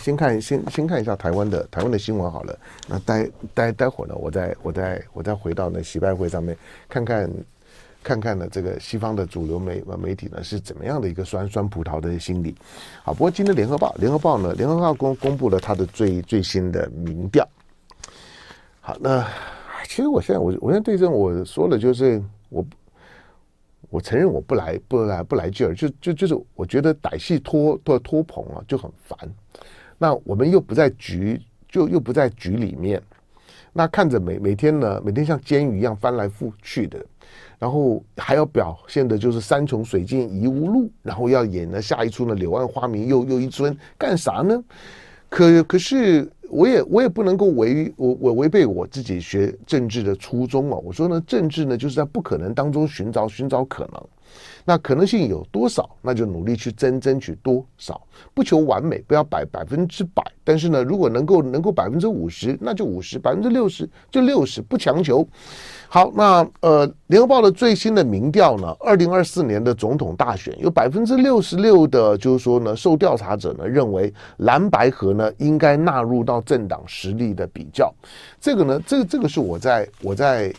先看先先看一下台湾的台湾的新闻好了。那待待待会儿呢，我再我再我再回到那习拜会上面看看看看呢，这个西方的主流媒媒体呢是怎么样的一个酸酸葡萄的心理。好，不过今天联合报联合报呢，联合报公公布了它的最最新的民调。好，那其实我现在我我现在对这我说的就是我。我承认我不来不来不来劲儿，就就就是我觉得歹戏拖拖拖棚啊就很烦。那我们又不在局，就又不在局里面。那看着每每天呢，每天像监狱一样翻来覆去的，然后还要表现的就是山穷水尽疑无路，然后要演呢下一出呢柳暗花明又又一村，干啥呢？可可是。我也我也不能够违我我违背我自己学政治的初衷啊！我说呢，政治呢就是在不可能当中寻找寻找可能。那可能性有多少，那就努力去争争取多少，不求完美，不要百百分之百。但是呢，如果能够能够百分之五十，那就五十；百分之六十就六十，不强求。好，那呃，联合报的最新的民调呢，二零二四年的总统大选，有百分之六十六的，就是说呢，受调查者呢认为蓝白合呢应该纳入到政党实力的比较。这个呢，这个这个是我在我在。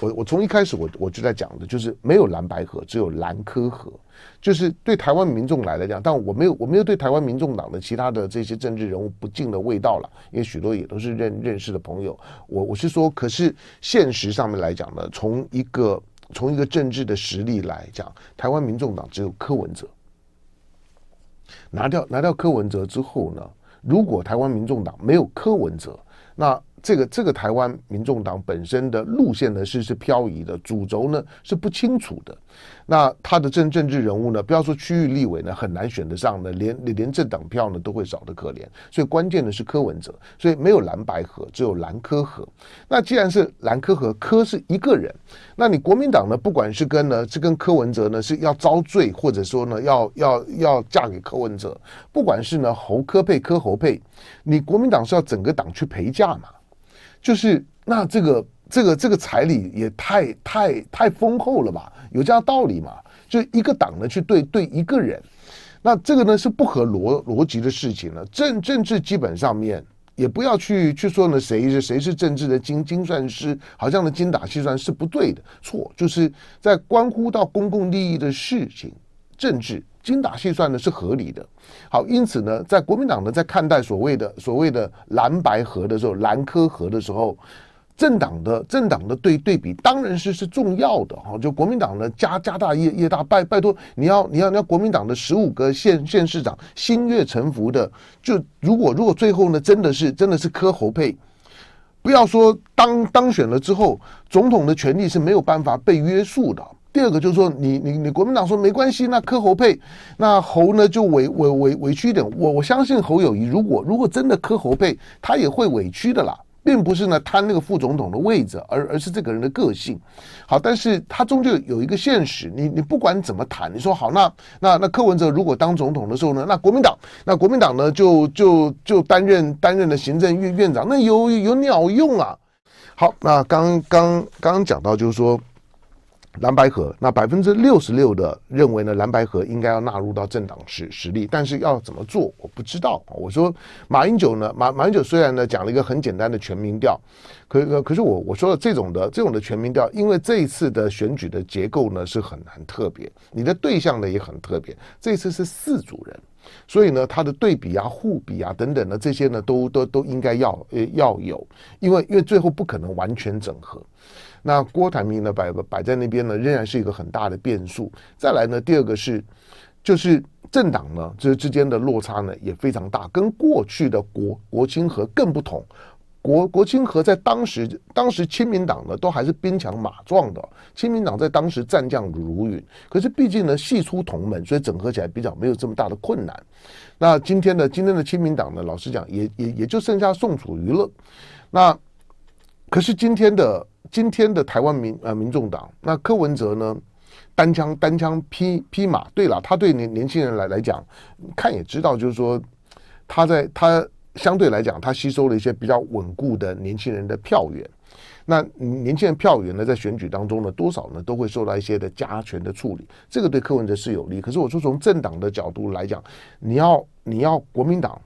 我我从一开始我我就在讲的，就是没有蓝白河，只有蓝柯合，就是对台湾民众来来讲，但我没有我没有对台湾民众党的其他的这些政治人物不敬的味道了，因为许多也都是认认识的朋友。我我是说，可是现实上面来讲呢，从一个从一个政治的实力来讲，台湾民众党只有柯文哲。拿掉拿掉柯文哲之后呢，如果台湾民众党没有柯文哲，那这个这个台湾民众党本身的路线呢是是漂移的，主轴呢是不清楚的。那他的政政治人物呢，不要说区域立委呢，很难选得上的，连连政党票呢都会少得可怜。所以关键的是柯文哲，所以没有蓝白合，只有蓝柯合。那既然是蓝柯合，柯是一个人，那你国民党呢，不管是跟呢是跟柯文哲呢是要遭罪，或者说呢要要要嫁给柯文哲，不管是呢侯柯配柯侯配，你国民党是要整个党去陪嫁嘛？就是那这个这个这个彩礼也太太太丰厚了吧？有这样道理吗？就一个党呢去对对一个人，那这个呢是不合逻逻辑的事情了。政政治基本上面也不要去去说呢谁是谁是政治的精精算师，好像呢精打细算是不对的，错就是在关乎到公共利益的事情，政治精打细算呢是合理的。好，因此呢，在国民党呢在看待所谓的所谓的蓝白合的时候，蓝科合的时候。政党的政党的对对比当然是是重要的哈，就国民党呢家家大业业大，拜拜托你要你要你要国民党的十五个县县市长心悦诚服的，就如果如果最后呢真的是真的是柯侯配，不要说当当选了之后，总统的权力是没有办法被约束的。第二个就是说你你你国民党说没关系，那柯侯配，那侯呢就委委委委屈一点，我我相信侯友谊如果如果真的柯侯配，他也会委屈的啦。并不是呢贪那个副总统的位置，而而是这个人的个性。好，但是他终究有一个现实，你你不管怎么谈，你说好，那那那柯文哲如果当总统的时候呢，那国民党那国民党呢就就就担任担任了行政院院长，那有有鸟用啊？好，那刚刚刚讲到就是说。蓝白河，那百分之六十六的认为呢，蓝白河应该要纳入到政党实实力，但是要怎么做，我不知道。我说马英九呢，马马英九虽然呢讲了一个很简单的全民调，可可是我我说的这种的这种的全民调，因为这一次的选举的结构呢是很很特别，你的对象呢也很特别，这次是四组人，所以呢它的对比啊、互比啊等等的这些呢都都都应该要呃要有，因为因为最后不可能完全整合。那郭台铭呢摆摆在那边呢，仍然是一个很大的变数。再来呢，第二个是，就是政党呢这之间的落差呢也非常大，跟过去的国国清和更不同。国国清和在当时，当时亲民党呢都还是兵强马壮的，亲民党在当时战将如云。可是毕竟呢系出同门，所以整合起来比较没有这么大的困难。那今天呢今天的亲民党呢，老实讲也也也就剩下宋楚瑜了。那可是今天的。今天的台湾民呃民众党，那柯文哲呢，单枪单枪匹匹马。对了，他对年年轻人来来讲，看也知道，就是说他在他相对来讲，他吸收了一些比较稳固的年轻人的票源。那年轻人票源呢，在选举当中呢，多少呢都会受到一些的加权的处理，这个对柯文哲是有利。可是我说从政党的角度来讲，你要你要国民党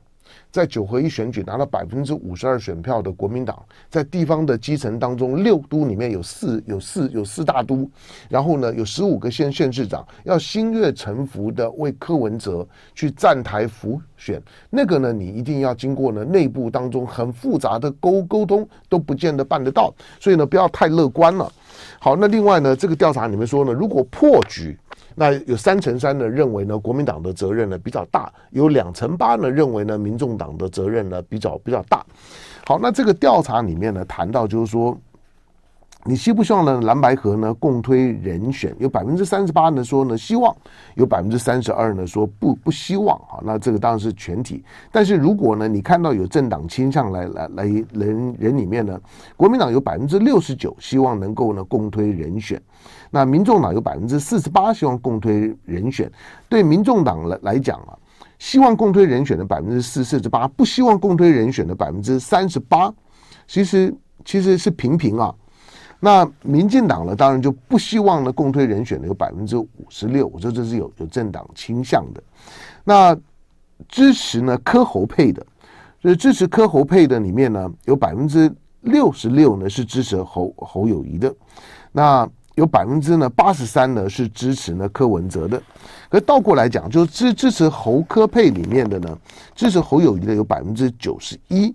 在九合一选举拿到百分之五十二选票的国民党，在地方的基层当中，六都里面有四有四有四大都，然后呢有十五个县县市长要心悦诚服的为柯文哲去站台辅选，那个呢你一定要经过呢内部当中很复杂的沟沟通都不见得办得到，所以呢不要太乐观了。好，那另外呢这个调查里面说呢，如果破局。那有三成三呢认为呢国民党的责任呢比较大，有两成八呢认为呢民众党的责任呢比较比较大。好，那这个调查里面呢谈到就是说。你希不希望呢？蓝白合呢共推人选，有百分之三十八呢说呢希望，有百分之三十二呢说不不希望啊。那这个当然是全体。但是如果呢你看到有政党倾向来来来人人里面呢，国民党有百分之六十九希望能够呢共推人选，那民众党有百分之四十八希望共推人选。对民众党来来讲啊，希望共推人选的百分之四四十八，不希望共推人选的百分之三十八，其实其实是平平啊。那民进党呢，当然就不希望呢共推人选的有百分之五十六，我说这是有有政党倾向的。那支持呢柯侯配的，就是支持柯侯配的里面呢，有百分之六十六呢是支持侯侯友谊的，那有百分之呢八十三呢是支持呢柯文哲的。可倒过来讲，就支支持侯柯配里面的呢，支持侯友谊的有百分之九十一。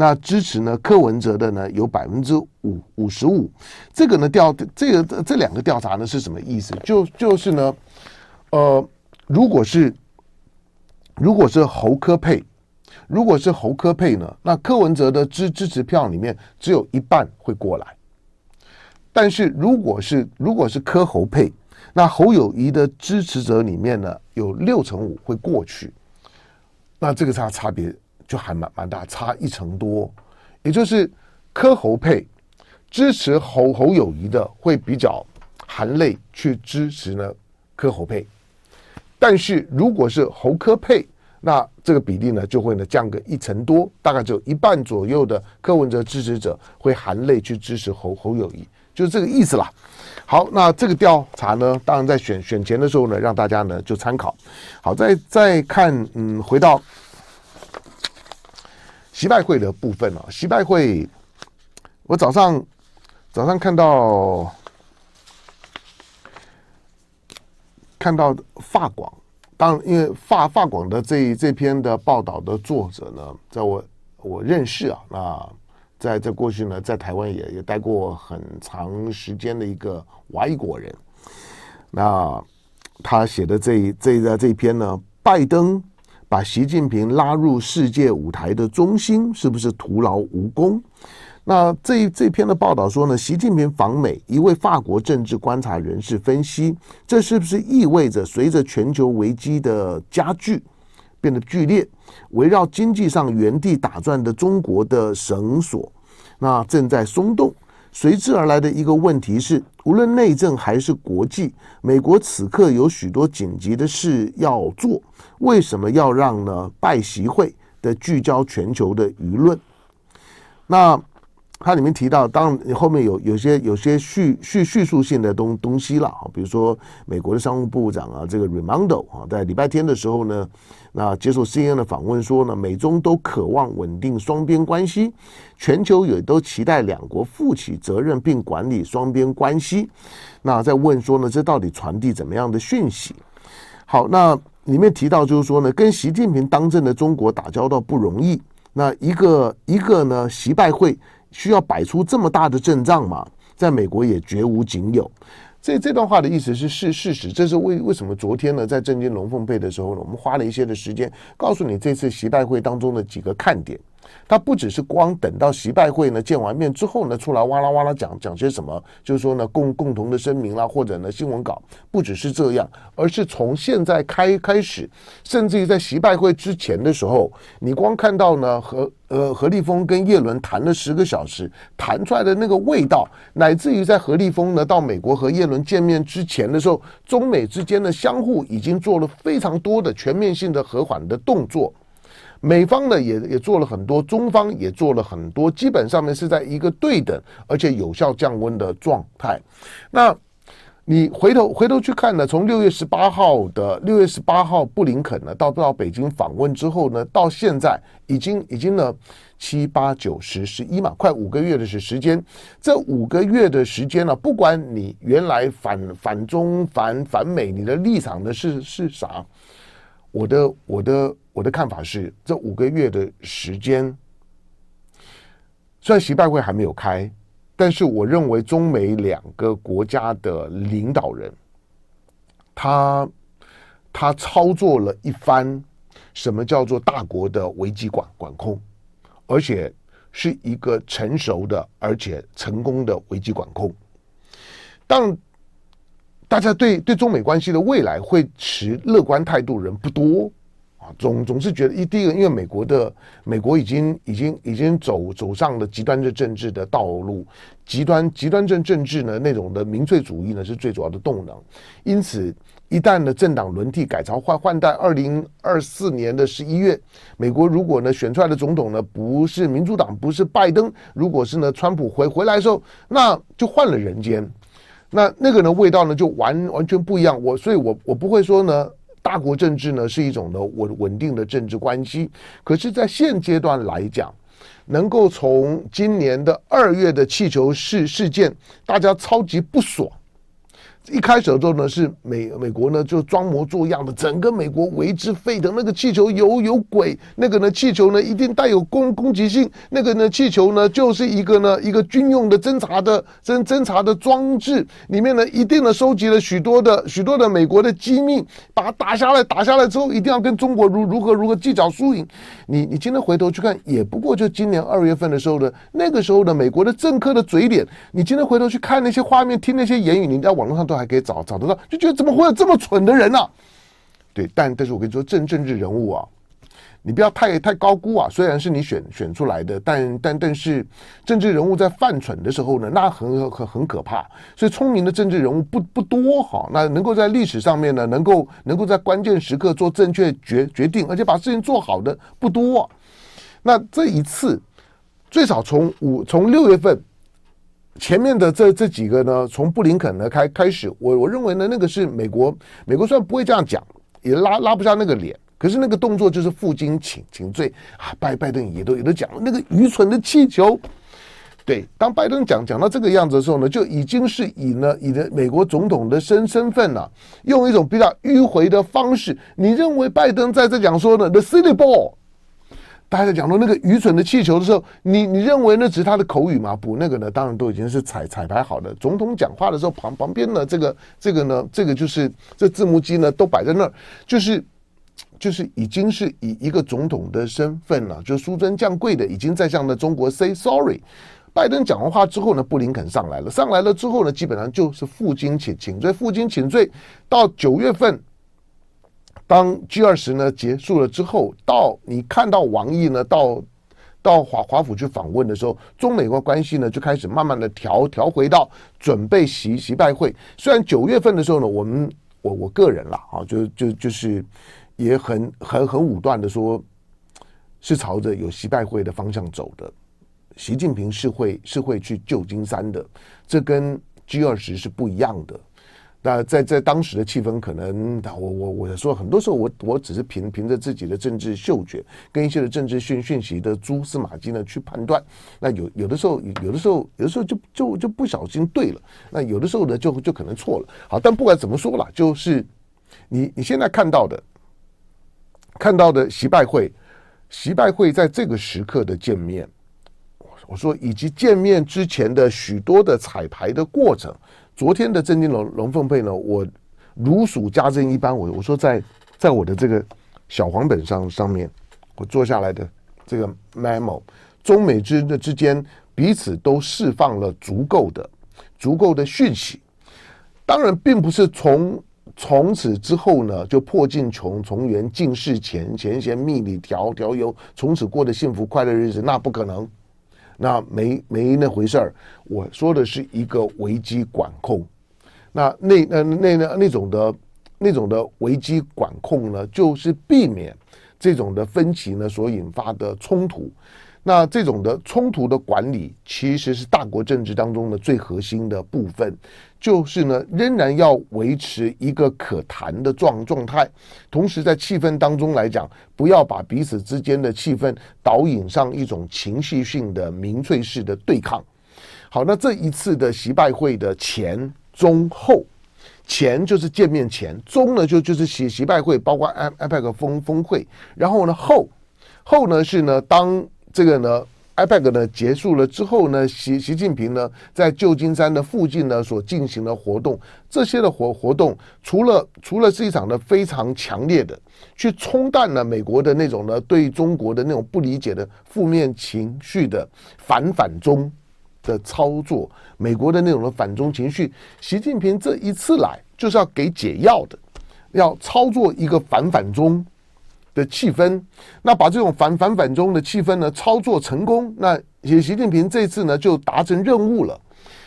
那支持呢柯文哲的呢有百分之五五十五，这个呢调这个这两个调查呢是什么意思？就就是呢，呃，如果是如果是侯科配，如果是侯科配呢，那柯文哲的支支持票里面只有一半会过来，但是如果是如果是柯侯配，那侯友宜的支持者里面呢有六成五会过去，那这个差差别。就还蛮蛮大，差一成多，也就是柯侯配支持侯侯友谊的会比较含泪去支持呢柯侯配，但是如果是侯柯配，那这个比例呢就会呢降个一成多，大概只有一半左右的柯文哲支持者会含泪去支持侯侯友谊，就是这个意思啦。好，那这个调查呢，当然在选选前的时候呢，让大家呢就参考。好，再再看，嗯，回到。习拜会的部分啊，习拜会，我早上早上看到看到法广，当因为法法广的这这篇的报道的作者呢，在我我认识啊，那在在过去呢，在台湾也也待过很长时间的一个外国人，那他写的这这这这篇呢，拜登。把习近平拉入世界舞台的中心，是不是徒劳无功？那这这篇的报道说呢，习近平访美，一位法国政治观察人士分析，这是不是意味着随着全球危机的加剧，变得剧烈，围绕经济上原地打转的中国的绳索，那正在松动。随之而来的一个问题是，无论内政还是国际，美国此刻有许多紧急的事要做，为什么要让呢？拜习会的聚焦全球的舆论，那。它里面提到，当你后面有有些有些叙叙叙述性的东东西了啊，比如说美国的商务部长啊，这个 Raimondo 啊，在礼拜天的时候呢，那接受 CNN 的访问说呢，美中都渴望稳定双边关系，全球也都期待两国负起责任并管理双边关系。那在问说呢，这到底传递怎么样的讯息？好，那里面提到就是说呢，跟习近平当政的中国打交道不容易。那一个一个呢，习拜会。需要摆出这么大的阵仗吗？在美国也绝无仅有。这这段话的意思是是事实，这是为为什么昨天呢，在震惊龙凤配的时候呢，我们花了一些的时间告诉你这次习拜会当中的几个看点。他不只是光等到习拜会呢见完面之后呢，出来哇啦哇啦讲讲些什么，就是说呢共共同的声明啦，或者呢新闻稿，不只是这样，而是从现在开开始，甚至于在习拜会之前的时候，你光看到呢何呃何立峰跟叶伦谈了十个小时，谈出来的那个味道，乃至于在何立峰呢到美国和叶伦见面之前的时候，中美之间呢相互已经做了非常多的全面性的和缓的动作。美方呢也也做了很多，中方也做了很多，基本上面是在一个对等而且有效降温的状态。那你回头回头去看呢，从六月十八号的六月十八号布林肯呢到到北京访问之后呢，到现在已经已经呢七八九十十一嘛，快五个月的时时间。这五个月的时间呢，不管你原来反反中反反美，你的立场呢是是啥？我的我的我的看法是，这五个月的时间，虽然习拜会还没有开。但是我认为中美两个国家的领导人，他他操作了一番什么叫做大国的危机管管控，而且是一个成熟的而且成功的危机管控。当大家对对中美关系的未来会持乐观态度人不多。总总是觉得一第一个，因为美国的美国已经已经已经走走上了极端的政治的道路，极端极端政政治呢，那种的民粹主义呢是最主要的动能。因此，一旦呢政党轮替改朝换换代，二零二四年的十一月，美国如果呢选出来的总统呢不是民主党，不是拜登，如果是呢川普回回来的时候，那就换了人间，那那个呢味道呢就完完全不一样。我所以我我不会说呢。大国政治呢是一种的稳稳定的政治关系，可是，在现阶段来讲，能够从今年的二月的气球事事件，大家超级不爽。一开始的时候呢，是美美国呢就装模作样的，整个美国为之沸腾。那个气球有有鬼，那个呢气球呢一定带有攻攻击性，那个呢气球呢就是一个呢一个军用的侦察的侦侦察的装置，里面呢一定呢收集了许多的许多的美国的机密，把它打下来，打下来之后一定要跟中国如如何如何计较输赢。你你今天回头去看，也不过就今年二月份的时候呢，那个时候的美国的政客的嘴脸，你今天回头去看那些画面，听那些言语，你在网络上都。还可以找找得到，就觉得怎么会有这么蠢的人呢、对，但但是我跟你说，政政治人物啊，你不要太太高估啊。虽然是你选选出来的，但但但是政治人物在犯蠢的时候呢，那很很很可怕。所以聪明的政治人物不不多哈。那能够在历史上面呢，能够能够在关键时刻做正确决决定，而且把事情做好的不多、那这一次，最少从五从六月份。前面的这这几个呢，从布林肯呢开开始，我我认为呢，那个是美国，美国虽然不会这样讲，也拉拉不下那个脸，可是那个动作就是负荆请请罪啊。拜拜登也都也都讲了那个愚蠢的气球，对，当拜登讲讲到这个样子的时候呢，就已经是以呢以的美国总统的身身份呢、用一种比较迂回的方式，你认为拜登在这讲说呢，the silly ball。大家在讲到那个愚蠢的气球的时候，你你认为那只是他的口语吗？不，那个呢，当然都已经是彩彩排好的。总统讲话的时候，旁旁边呢，这个这个呢，这个就是这字幕机呢都摆在那儿，就是就是已经是以一个总统的身份了，就紆尊降贵的，已经在向呢中国 say sorry。拜登讲完话之后呢，布林肯上来了，上来了之后呢，基本上就是负荆请请罪，负荆请罪，到九月份。当 G 二十呢结束了之后，到你看到王毅呢到到华华府去访问的时候，中美国关系呢就开始慢慢的调调回到准备习习拜会。虽然九月份的时候呢，我们我我个人啦啊，就就就是也很很很武断的说，是朝着有习拜会的方向走的。习近平是会是会去旧金山的，这跟 G 二十是不一样的。那在在当时的气氛，可能我我我说，很多时候我我只是凭凭着自己的政治嗅觉，跟一些的政治讯讯息的蛛丝马迹呢去判断。那有有的时候，有的时候，有的时候就就就不小心对了。那有的时候呢，就就可能错了。好，但不管怎么说了，就是你你现在看到的，看到的习拜会，习拜会在这个时刻的见面，我说以及见面之前的许多的彩排的过程。昨天的正经龙龙凤配呢，我如数家珍一般，我我说在在我的这个小黄本上上面，我做下来的这个 memo，中美之的之间彼此都释放了足够的足够的讯息，当然并不是从从此之后呢就破镜重重圆尽释前前嫌蜜里调调油，从此过的幸福快乐日子，那不可能。那没没那回事儿，我说的是一个危机管控。那那那那那那种的那种的危机管控呢，就是避免这种的分歧呢所引发的冲突。那这种的冲突的管理，其实是大国政治当中的最核心的部分，就是呢，仍然要维持一个可谈的状状态，同时在气氛当中来讲，不要把彼此之间的气氛导引上一种情绪性的民粹式的对抗。好，那这一次的习拜会的前中后，前就是见面前，中呢就就是习习拜会，包括 APEC 峰峰会，然后呢后后呢是呢当。这个呢，APEC 呢结束了之后呢，习习近平呢在旧金山的附近呢所进行的活动，这些的活活动，除了除了是一场呢非常强烈的去冲淡了美国的那种呢对中国的那种不理解的负面情绪的反反中的操作，美国的那种的反中情绪，习近平这一次来就是要给解药的，要操作一个反反中。的气氛，那把这种反反反中的气氛呢操作成功，那习习近平这次呢就达成任务了。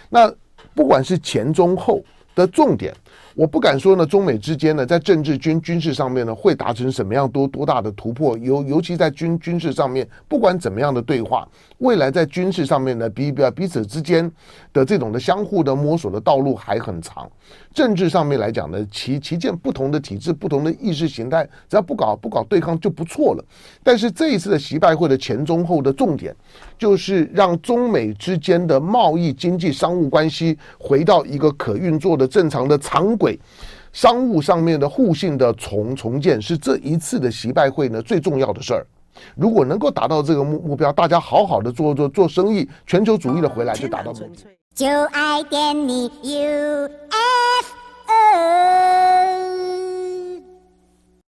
那不管是前中后的重点。我不敢说呢，中美之间呢，在政治军军事上面呢，会达成什么样多多大的突破？尤尤其在军军事上面，不管怎么样的对话，未来在军事上面呢，比比彼此之间的这种的相互的摸索的道路还很长。政治上面来讲呢，其其见不同的体制、不同的意识形态，只要不搞不搞对抗就不错了。但是这一次的习拜会的前中后的重点，就是让中美之间的贸易、经济、商务关系回到一个可运作的正常的商轨，商务上面的互信的重重建是这一次的习拜会呢最重要的事儿。如果能够达到这个目目标，大家好好的做做做生意，全球主义的回来就达到目的。